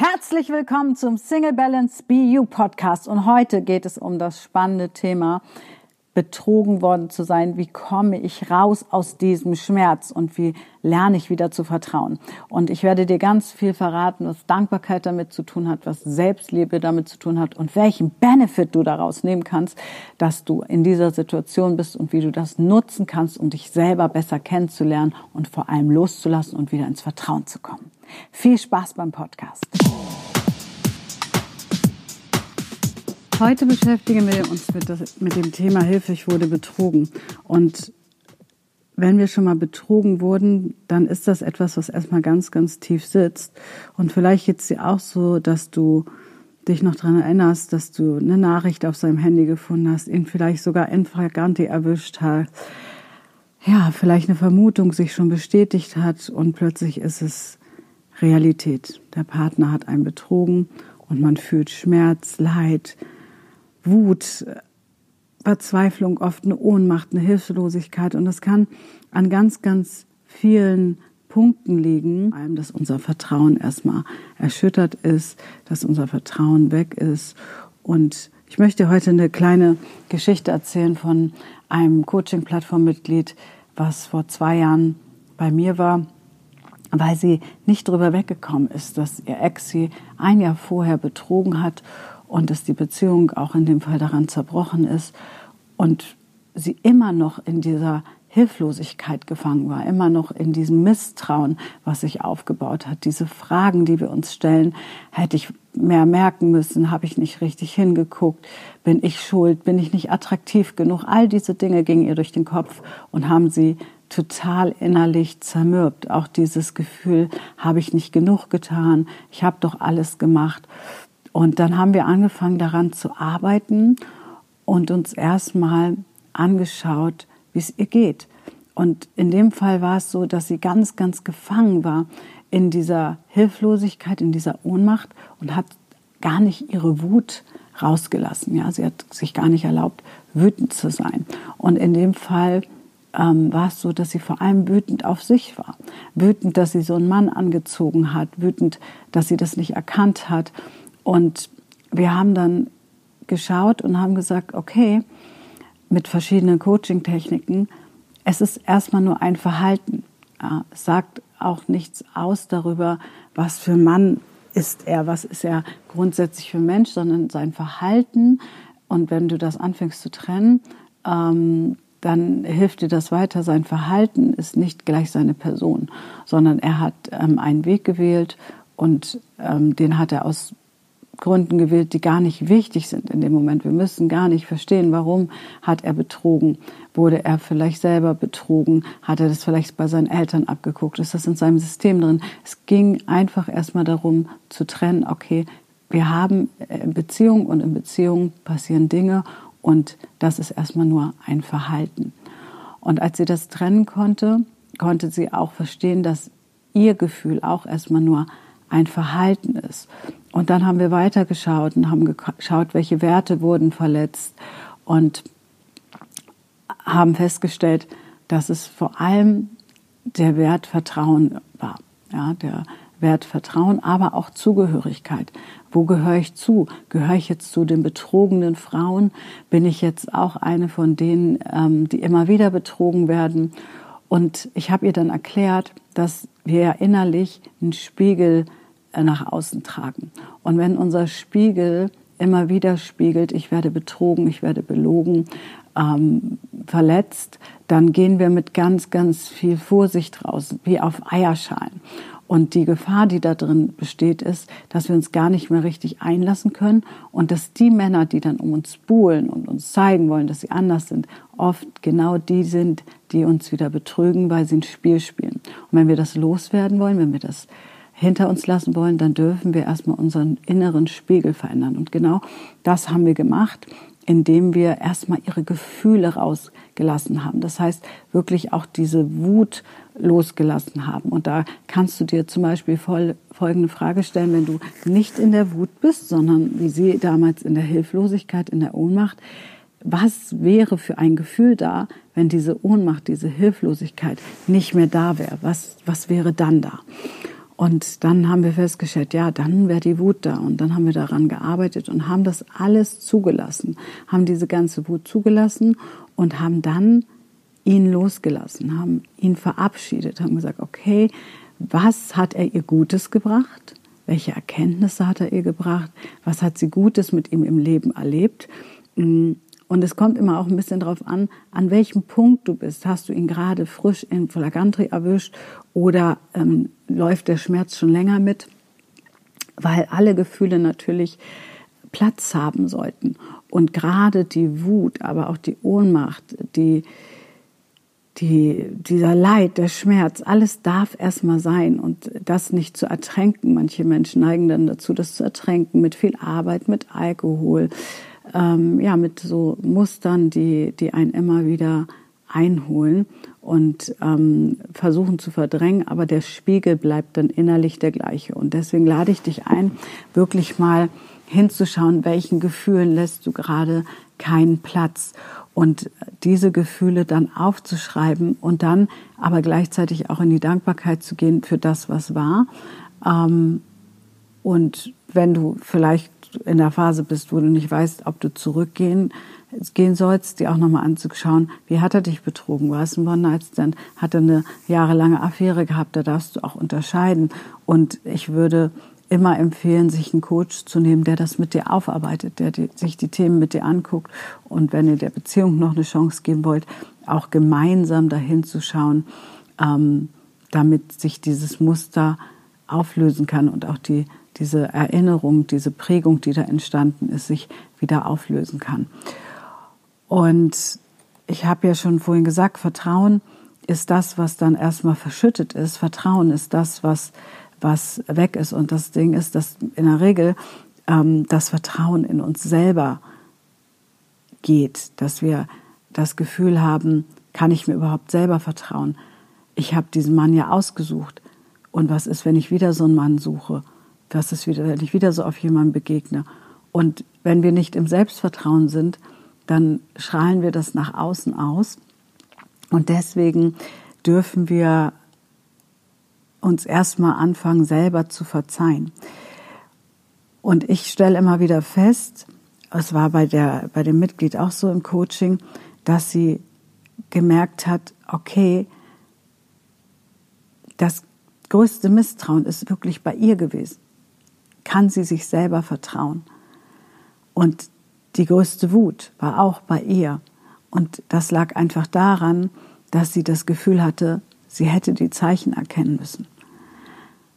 Herzlich willkommen zum Single Balance BU Podcast. Und heute geht es um das spannende Thema betrogen worden zu sein. Wie komme ich raus aus diesem Schmerz und wie lerne ich wieder zu vertrauen? Und ich werde dir ganz viel verraten, was Dankbarkeit damit zu tun hat, was Selbstliebe damit zu tun hat und welchen Benefit du daraus nehmen kannst, dass du in dieser Situation bist und wie du das nutzen kannst, um dich selber besser kennenzulernen und vor allem loszulassen und wieder ins Vertrauen zu kommen. Viel Spaß beim Podcast. Heute beschäftigen wir uns mit, das, mit dem Thema Hilfe, ich wurde betrogen. Und wenn wir schon mal betrogen wurden, dann ist das etwas, was erstmal ganz, ganz tief sitzt. Und vielleicht geht es dir auch so, dass du dich noch daran erinnerst, dass du eine Nachricht auf seinem Handy gefunden hast, ihn vielleicht sogar in Fraganti erwischt hast. Ja, vielleicht eine Vermutung sich schon bestätigt hat und plötzlich ist es Realität. Der Partner hat einen betrogen und man fühlt Schmerz, Leid, Wut, Verzweiflung, oft eine Ohnmacht, eine Hilflosigkeit. Und das kann an ganz, ganz vielen Punkten liegen. Vor allem, dass unser Vertrauen erstmal erschüttert ist, dass unser Vertrauen weg ist. Und ich möchte heute eine kleine Geschichte erzählen von einem Coaching-Plattform-Mitglied, was vor zwei Jahren bei mir war, weil sie nicht drüber weggekommen ist, dass ihr Ex sie ein Jahr vorher betrogen hat und dass die Beziehung auch in dem Fall daran zerbrochen ist und sie immer noch in dieser Hilflosigkeit gefangen war, immer noch in diesem Misstrauen, was sich aufgebaut hat. Diese Fragen, die wir uns stellen, hätte ich mehr merken müssen, habe ich nicht richtig hingeguckt, bin ich schuld, bin ich nicht attraktiv genug. All diese Dinge gingen ihr durch den Kopf und haben sie total innerlich zermürbt. Auch dieses Gefühl, habe ich nicht genug getan, ich habe doch alles gemacht. Und dann haben wir angefangen daran zu arbeiten und uns erstmal angeschaut, wie es ihr geht. Und in dem Fall war es so, dass sie ganz, ganz gefangen war in dieser Hilflosigkeit, in dieser Ohnmacht und hat gar nicht ihre Wut rausgelassen. Ja, sie hat sich gar nicht erlaubt, wütend zu sein. Und in dem Fall ähm, war es so, dass sie vor allem wütend auf sich war. Wütend, dass sie so einen Mann angezogen hat. Wütend, dass sie das nicht erkannt hat. Und wir haben dann geschaut und haben gesagt, okay, mit verschiedenen Coaching-Techniken, es ist erstmal nur ein Verhalten. Ja, es sagt auch nichts aus darüber, was für ein Mann ist er, was ist er grundsätzlich für ein Mensch, sondern sein Verhalten. Und wenn du das anfängst zu trennen, ähm, dann hilft dir das weiter. Sein Verhalten ist nicht gleich seine Person, sondern er hat ähm, einen Weg gewählt und ähm, den hat er aus Gründen gewählt, die gar nicht wichtig sind in dem Moment. Wir müssen gar nicht verstehen, warum hat er betrogen. Wurde er vielleicht selber betrogen? Hat er das vielleicht bei seinen Eltern abgeguckt? Ist das in seinem System drin? Es ging einfach erstmal darum zu trennen, okay, wir haben äh, Beziehung und in Beziehung passieren Dinge und das ist erstmal nur ein Verhalten. Und als sie das trennen konnte, konnte sie auch verstehen, dass ihr Gefühl auch erstmal nur ein Verhalten ist. Und dann haben wir weitergeschaut und haben geschaut, welche Werte wurden verletzt und haben festgestellt, dass es vor allem der Wert Vertrauen war. Ja, der Wert Vertrauen, aber auch Zugehörigkeit. Wo gehöre ich zu? Gehöre ich jetzt zu den betrogenen Frauen? Bin ich jetzt auch eine von denen, ähm, die immer wieder betrogen werden? Und ich habe ihr dann erklärt, dass wir ja innerlich einen Spiegel nach außen tragen. Und wenn unser Spiegel immer wieder spiegelt, ich werde betrogen, ich werde belogen, ähm, verletzt, dann gehen wir mit ganz, ganz viel Vorsicht raus, wie auf Eierschalen. Und die Gefahr, die da drin besteht, ist, dass wir uns gar nicht mehr richtig einlassen können und dass die Männer, die dann um uns buhlen und uns zeigen wollen, dass sie anders sind, oft genau die sind, die uns wieder betrügen, weil sie ein Spiel spielen. Und wenn wir das loswerden wollen, wenn wir das hinter uns lassen wollen, dann dürfen wir erstmal unseren inneren Spiegel verändern. Und genau das haben wir gemacht, indem wir erstmal ihre Gefühle rausgelassen haben. Das heißt, wirklich auch diese Wut losgelassen haben. Und da kannst du dir zum Beispiel folgende Frage stellen, wenn du nicht in der Wut bist, sondern wie sie damals in der Hilflosigkeit, in der Ohnmacht. Was wäre für ein Gefühl da, wenn diese Ohnmacht, diese Hilflosigkeit nicht mehr da wäre? Was, was wäre dann da? Und dann haben wir festgestellt, ja, dann wäre die Wut da. Und dann haben wir daran gearbeitet und haben das alles zugelassen, haben diese ganze Wut zugelassen und haben dann ihn losgelassen, haben ihn verabschiedet, haben gesagt, okay, was hat er ihr Gutes gebracht? Welche Erkenntnisse hat er ihr gebracht? Was hat sie Gutes mit ihm im Leben erlebt? Und es kommt immer auch ein bisschen darauf an, an welchem Punkt du bist. Hast du ihn gerade frisch in Flagantri erwischt oder ähm, läuft der Schmerz schon länger mit? Weil alle Gefühle natürlich Platz haben sollten. Und gerade die Wut, aber auch die Ohnmacht, die, die, dieser Leid, der Schmerz, alles darf erstmal sein und das nicht zu ertränken. Manche Menschen neigen dann dazu, das zu ertränken mit viel Arbeit, mit Alkohol, ähm, ja, mit so Mustern, die, die einen immer wieder einholen und ähm, versuchen zu verdrängen, aber der Spiegel bleibt dann innerlich der gleiche. Und deswegen lade ich dich ein, wirklich mal hinzuschauen, welchen Gefühlen lässt du gerade keinen Platz und diese Gefühle dann aufzuschreiben und dann aber gleichzeitig auch in die Dankbarkeit zu gehen für das, was war. Ähm, und wenn du vielleicht in der Phase bist, wo du nicht weißt, ob du zurückgehen gehen sollst, dir auch nochmal anzuschauen, wie hat er dich betrogen? War es ein One-Night-Stand? Hat er eine jahrelange Affäre gehabt? Da darfst du auch unterscheiden. Und ich würde immer empfehlen, sich einen Coach zu nehmen, der das mit dir aufarbeitet, der die, sich die Themen mit dir anguckt und wenn ihr der Beziehung noch eine Chance geben wollt, auch gemeinsam dahin zu schauen, ähm, damit sich dieses Muster auflösen kann und auch die diese Erinnerung, diese Prägung, die da entstanden ist, sich wieder auflösen kann. Und ich habe ja schon vorhin gesagt, Vertrauen ist das, was dann erstmal verschüttet ist. Vertrauen ist das, was, was weg ist. Und das Ding ist, dass in der Regel ähm, das Vertrauen in uns selber geht, dass wir das Gefühl haben, kann ich mir überhaupt selber vertrauen? Ich habe diesen Mann ja ausgesucht. Und was ist, wenn ich wieder so einen Mann suche? Dass es wieder, wenn ich wieder so auf jemanden begegne. Und wenn wir nicht im Selbstvertrauen sind, dann strahlen wir das nach außen aus. Und deswegen dürfen wir uns erstmal anfangen, selber zu verzeihen. Und ich stelle immer wieder fest, es war bei, der, bei dem Mitglied auch so im Coaching, dass sie gemerkt hat, okay, das größte Misstrauen ist wirklich bei ihr gewesen kann sie sich selber vertrauen. Und die größte Wut war auch bei ihr. Und das lag einfach daran, dass sie das Gefühl hatte, sie hätte die Zeichen erkennen müssen.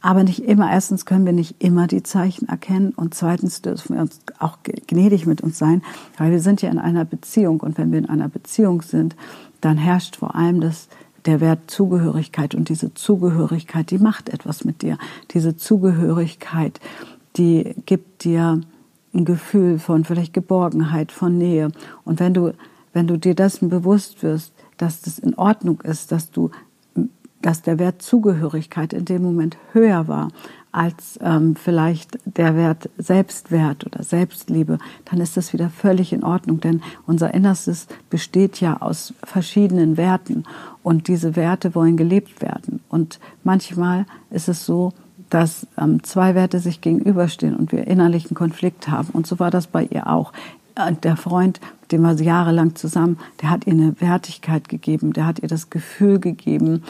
Aber nicht immer, erstens können wir nicht immer die Zeichen erkennen und zweitens dürfen wir uns auch gnädig mit uns sein, weil wir sind ja in einer Beziehung und wenn wir in einer Beziehung sind, dann herrscht vor allem das der Wert Zugehörigkeit und diese Zugehörigkeit, die macht etwas mit dir. Diese Zugehörigkeit, die gibt dir ein Gefühl von vielleicht Geborgenheit, von Nähe. Und wenn du, wenn du dir dessen bewusst wirst, dass das in Ordnung ist, dass du, dass der Wert Zugehörigkeit in dem Moment höher war als ähm, vielleicht der Wert Selbstwert oder Selbstliebe, dann ist das wieder völlig in Ordnung, denn unser Innerstes besteht ja aus verschiedenen Werten und diese Werte wollen gelebt werden. Und manchmal ist es so, dass ähm, zwei Werte sich gegenüberstehen und wir innerlichen Konflikt haben. Und so war das bei ihr auch. Der Freund, mit dem war sie jahrelang zusammen, der hat ihr eine Wertigkeit gegeben, der hat ihr das Gefühl gegeben,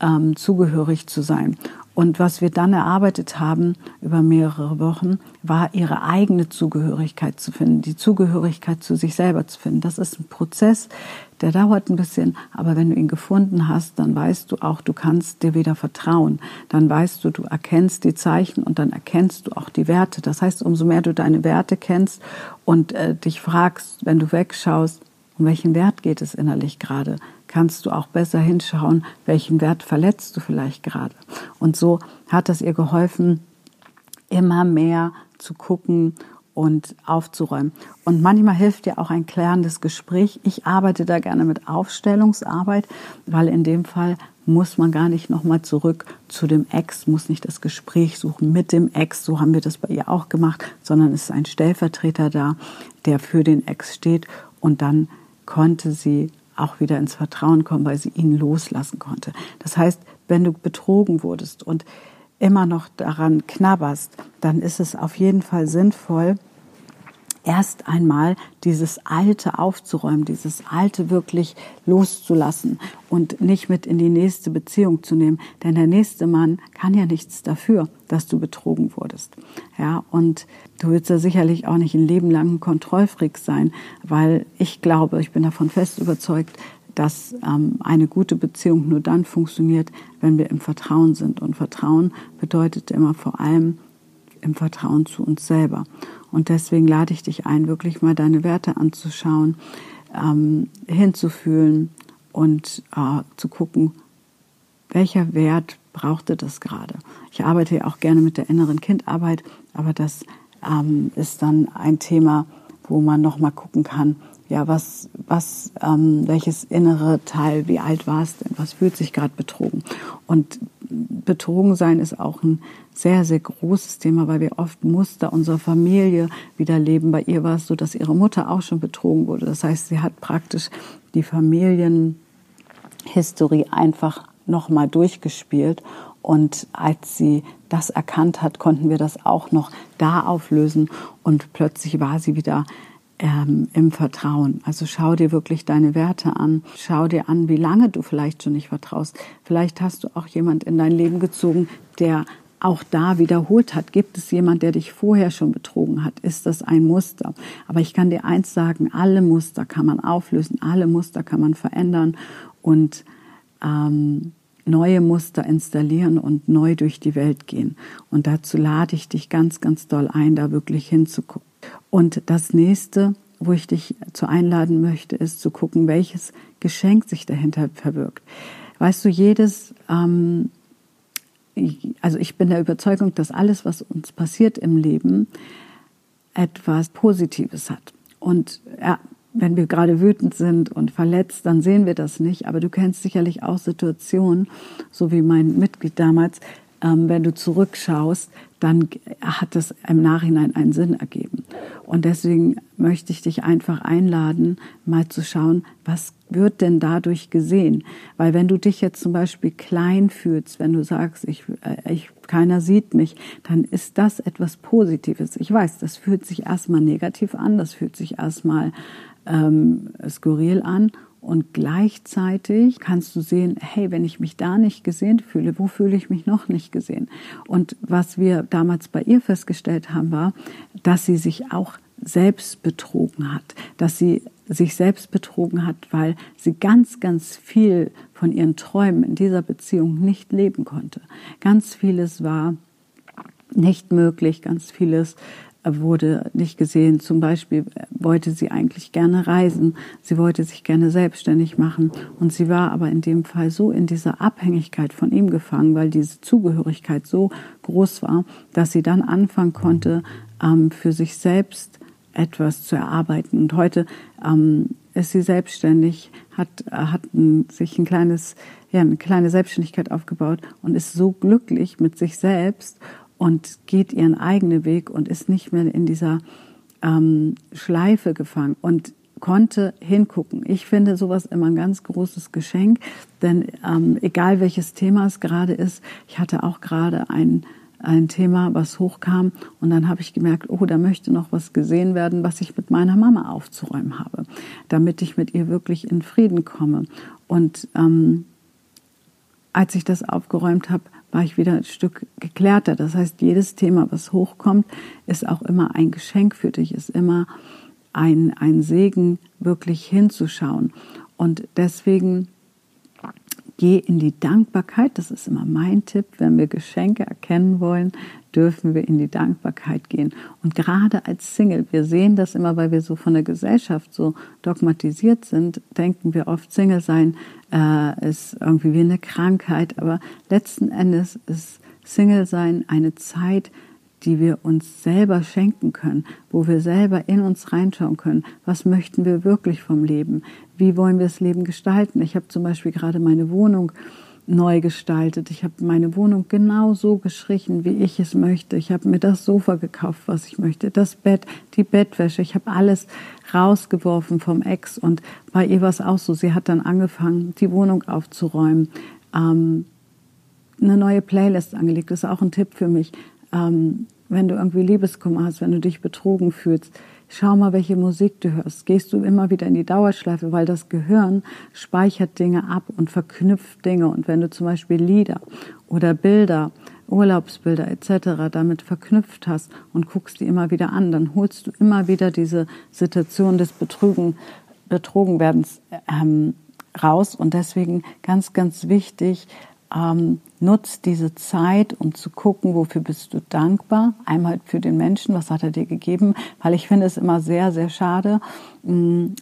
ähm, zugehörig zu sein. Und was wir dann erarbeitet haben über mehrere Wochen, war ihre eigene Zugehörigkeit zu finden, die Zugehörigkeit zu sich selber zu finden. Das ist ein Prozess, der dauert ein bisschen, aber wenn du ihn gefunden hast, dann weißt du auch, du kannst dir wieder vertrauen. Dann weißt du, du erkennst die Zeichen und dann erkennst du auch die Werte. Das heißt, umso mehr du deine Werte kennst und äh, dich fragst, wenn du wegschaust, um welchen Wert geht es innerlich gerade, kannst du auch besser hinschauen, welchen Wert verletzt du vielleicht gerade. Und so hat es ihr geholfen, immer mehr zu gucken und aufzuräumen. Und manchmal hilft dir auch ein klärendes Gespräch. Ich arbeite da gerne mit Aufstellungsarbeit, weil in dem Fall muss man gar nicht nochmal zurück zu dem Ex, muss nicht das Gespräch suchen mit dem Ex, so haben wir das bei ihr auch gemacht, sondern es ist ein Stellvertreter da, der für den Ex steht und dann konnte sie auch wieder ins Vertrauen kommen, weil sie ihn loslassen konnte. Das heißt, wenn du betrogen wurdest und immer noch daran knabberst, dann ist es auf jeden Fall sinnvoll, erst einmal dieses Alte aufzuräumen, dieses Alte wirklich loszulassen und nicht mit in die nächste Beziehung zu nehmen. Denn der nächste Mann kann ja nichts dafür, dass du betrogen wurdest. Ja, und du wirst ja sicherlich auch nicht ein Leben lang ein Kontrollfreak sein, weil ich glaube, ich bin davon fest überzeugt, dass ähm, eine gute Beziehung nur dann funktioniert, wenn wir im Vertrauen sind. Und Vertrauen bedeutet immer vor allem im Vertrauen zu uns selber. Und deswegen lade ich dich ein, wirklich mal deine Werte anzuschauen, ähm, hinzufühlen und äh, zu gucken, welcher Wert brauchte das gerade. Ich arbeite ja auch gerne mit der inneren Kindarbeit, aber das ähm, ist dann ein Thema, wo man noch mal gucken kann, ja, was, was, ähm, welches innere Teil, wie alt war es denn, was fühlt sich gerade betrogen? Und betrogen sein ist auch ein sehr, sehr großes Thema, weil wir oft Muster unserer Familie wiederleben. Bei ihr war es so, dass ihre Mutter auch schon betrogen wurde. Das heißt, sie hat praktisch die Familienhistorie einfach nochmal durchgespielt. Und als sie das erkannt hat, konnten wir das auch noch da auflösen. Und plötzlich war sie wieder ähm, im Vertrauen. Also schau dir wirklich deine Werte an. Schau dir an, wie lange du vielleicht schon nicht vertraust. Vielleicht hast du auch jemand in dein Leben gezogen, der auch da wiederholt hat. Gibt es jemand, der dich vorher schon betrogen hat? Ist das ein Muster? Aber ich kann dir eins sagen, alle Muster kann man auflösen, alle Muster kann man verändern und ähm, neue Muster installieren und neu durch die Welt gehen. Und dazu lade ich dich ganz, ganz doll ein, da wirklich hinzugucken. Und das nächste, wo ich dich zu einladen möchte, ist zu gucken, welches Geschenk sich dahinter verbirgt. Weißt du, jedes, ähm, also ich bin der Überzeugung, dass alles, was uns passiert im Leben, etwas Positives hat. Und ja, wenn wir gerade wütend sind und verletzt, dann sehen wir das nicht. Aber du kennst sicherlich auch Situationen, so wie mein Mitglied damals, ähm, wenn du zurückschaust, dann hat das im Nachhinein einen Sinn ergeben. Und deswegen möchte ich dich einfach einladen, mal zu schauen, was wird denn dadurch gesehen? Weil wenn du dich jetzt zum Beispiel klein fühlst, wenn du sagst, ich, äh, ich, keiner sieht mich, dann ist das etwas Positives. Ich weiß, das fühlt sich erstmal negativ an, das fühlt sich erstmal ähm, skurril an und gleichzeitig kannst du sehen, hey, wenn ich mich da nicht gesehen fühle, wo fühle ich mich noch nicht gesehen? Und was wir damals bei ihr festgestellt haben, war, dass sie sich auch selbst betrogen hat, dass sie sich selbst betrogen hat, weil sie ganz, ganz viel von ihren Träumen in dieser Beziehung nicht leben konnte. Ganz vieles war nicht möglich, ganz vieles wurde nicht gesehen. Zum Beispiel wollte sie eigentlich gerne reisen, sie wollte sich gerne selbstständig machen und sie war aber in dem Fall so in dieser Abhängigkeit von ihm gefangen, weil diese Zugehörigkeit so groß war, dass sie dann anfangen konnte, ähm, für sich selbst etwas zu erarbeiten. Und heute ähm, ist sie selbstständig, hat, hat sich ein kleines, ja, eine kleine Selbstständigkeit aufgebaut und ist so glücklich mit sich selbst und geht ihren eigenen Weg und ist nicht mehr in dieser ähm, Schleife gefangen und konnte hingucken. Ich finde sowas immer ein ganz großes Geschenk, denn ähm, egal welches Thema es gerade ist, ich hatte auch gerade ein ein Thema, was hochkam und dann habe ich gemerkt, oh, da möchte noch was gesehen werden, was ich mit meiner Mama aufzuräumen habe, damit ich mit ihr wirklich in Frieden komme. Und ähm, als ich das aufgeräumt habe, war ich wieder ein Stück geklärter. Das heißt, jedes Thema, was hochkommt, ist auch immer ein Geschenk für dich, ist immer ein, ein Segen, wirklich hinzuschauen. Und deswegen geh in die Dankbarkeit. Das ist immer mein Tipp. Wenn wir Geschenke erkennen wollen, dürfen wir in die Dankbarkeit gehen. Und gerade als Single, wir sehen das immer, weil wir so von der Gesellschaft so dogmatisiert sind, denken wir oft, Single sein äh, ist irgendwie wie eine Krankheit. Aber letzten Endes ist Single sein eine Zeit, die wir uns selber schenken können, wo wir selber in uns reinschauen können. Was möchten wir wirklich vom Leben? Wie wollen wir das Leben gestalten? Ich habe zum Beispiel gerade meine Wohnung neu gestaltet. Ich habe meine Wohnung genau so gestrichen, wie ich es möchte. Ich habe mir das Sofa gekauft, was ich möchte, das Bett, die Bettwäsche. Ich habe alles rausgeworfen vom Ex und bei ihr war es auch so. Sie hat dann angefangen, die Wohnung aufzuräumen. Ähm, eine neue Playlist angelegt. Das ist auch ein Tipp für mich. Ähm, wenn du irgendwie Liebeskummer hast, wenn du dich betrogen fühlst, schau mal, welche Musik du hörst. Gehst du immer wieder in die Dauerschleife, weil das Gehirn speichert Dinge ab und verknüpft Dinge. Und wenn du zum Beispiel Lieder oder Bilder, Urlaubsbilder etc. damit verknüpft hast und guckst die immer wieder an, dann holst du immer wieder diese Situation des Betrügen, Betrogenwerdens ähm, raus. Und deswegen ganz, ganz wichtig, ähm, nutzt diese Zeit, um zu gucken, wofür bist du dankbar. Einmal für den Menschen, was hat er dir gegeben, weil ich finde es immer sehr, sehr schade, mh, mm,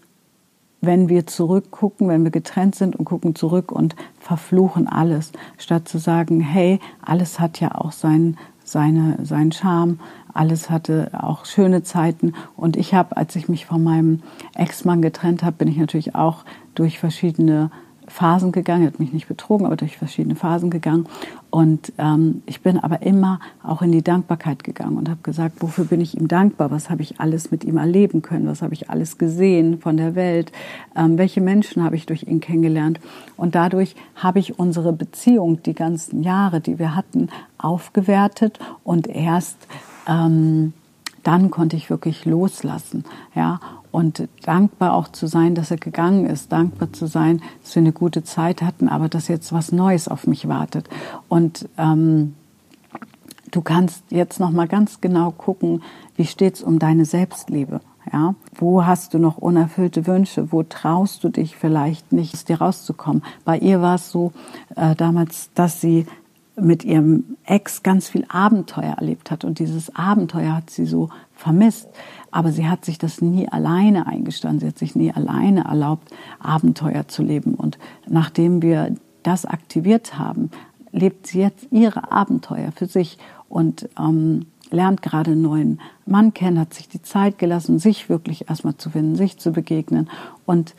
wenn wir zurückgucken, wenn wir getrennt sind und gucken zurück und verfluchen alles, statt zu sagen, hey, alles hat ja auch sein, seine, seinen Charme, alles hatte auch schöne Zeiten. Und ich habe, als ich mich von meinem Ex-Mann getrennt habe, bin ich natürlich auch durch verschiedene Phasen gegangen, hat mich nicht betrogen, aber durch verschiedene Phasen gegangen. Und ähm, ich bin aber immer auch in die Dankbarkeit gegangen und habe gesagt, wofür bin ich ihm dankbar? Was habe ich alles mit ihm erleben können? Was habe ich alles gesehen von der Welt? Ähm, welche Menschen habe ich durch ihn kennengelernt? Und dadurch habe ich unsere Beziehung, die ganzen Jahre, die wir hatten, aufgewertet und erst ähm, dann konnte ich wirklich loslassen, ja, und dankbar auch zu sein, dass er gegangen ist, dankbar zu sein, dass wir eine gute Zeit hatten, aber dass jetzt was Neues auf mich wartet. Und ähm, du kannst jetzt noch mal ganz genau gucken, wie steht's um deine Selbstliebe. Ja, wo hast du noch unerfüllte Wünsche? Wo traust du dich vielleicht nicht, aus dir rauszukommen? Bei ihr war es so äh, damals, dass sie mit ihrem Ex ganz viel Abenteuer erlebt hat und dieses Abenteuer hat sie so vermisst. Aber sie hat sich das nie alleine eingestanden. Sie hat sich nie alleine erlaubt, Abenteuer zu leben. Und nachdem wir das aktiviert haben, lebt sie jetzt ihre Abenteuer für sich und ähm, lernt gerade einen neuen Mann kennen, hat sich die Zeit gelassen, sich wirklich erstmal zu finden, sich zu begegnen und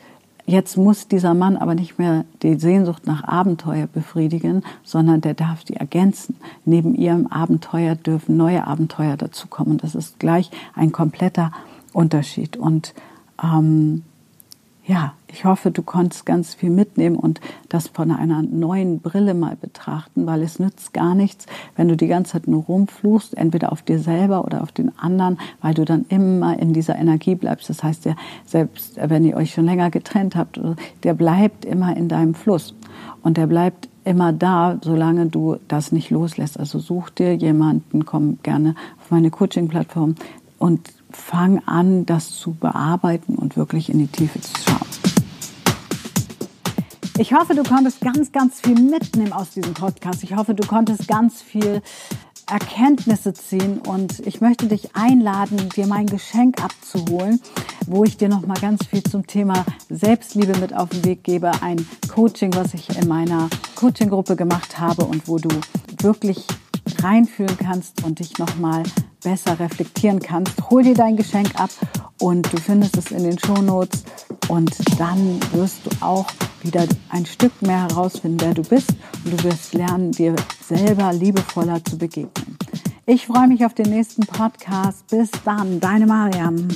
Jetzt muss dieser Mann aber nicht mehr die Sehnsucht nach Abenteuer befriedigen, sondern der darf die ergänzen. Neben ihrem Abenteuer dürfen neue Abenteuer dazukommen. Das ist gleich ein kompletter Unterschied. Und ähm, ja, ich hoffe, du konntest ganz viel mitnehmen und das von einer neuen Brille mal betrachten, weil es nützt gar nichts, wenn du die ganze Zeit nur rumfluchst, entweder auf dir selber oder auf den anderen, weil du dann immer in dieser Energie bleibst. Das heißt, der, selbst wenn ihr euch schon länger getrennt habt, der bleibt immer in deinem Fluss und der bleibt immer da, solange du das nicht loslässt. Also such dir jemanden, komm gerne auf meine Coaching-Plattform und fang an, das zu bearbeiten und wirklich in die Tiefe zu schauen. Ich hoffe, du konntest ganz, ganz viel mitnehmen aus diesem Podcast. Ich hoffe, du konntest ganz viel Erkenntnisse ziehen und ich möchte dich einladen, dir mein Geschenk abzuholen, wo ich dir noch mal ganz viel zum Thema Selbstliebe mit auf den Weg gebe, ein Coaching, was ich in meiner Coaching-Gruppe gemacht habe und wo du wirklich reinfühlen kannst und dich noch mal besser reflektieren kannst. Hol dir dein Geschenk ab und du findest es in den Shownotes und dann wirst du auch wieder ein Stück mehr herausfinden, wer du bist und du wirst lernen, dir selber liebevoller zu begegnen. Ich freue mich auf den nächsten Podcast. Bis dann, deine Mariam.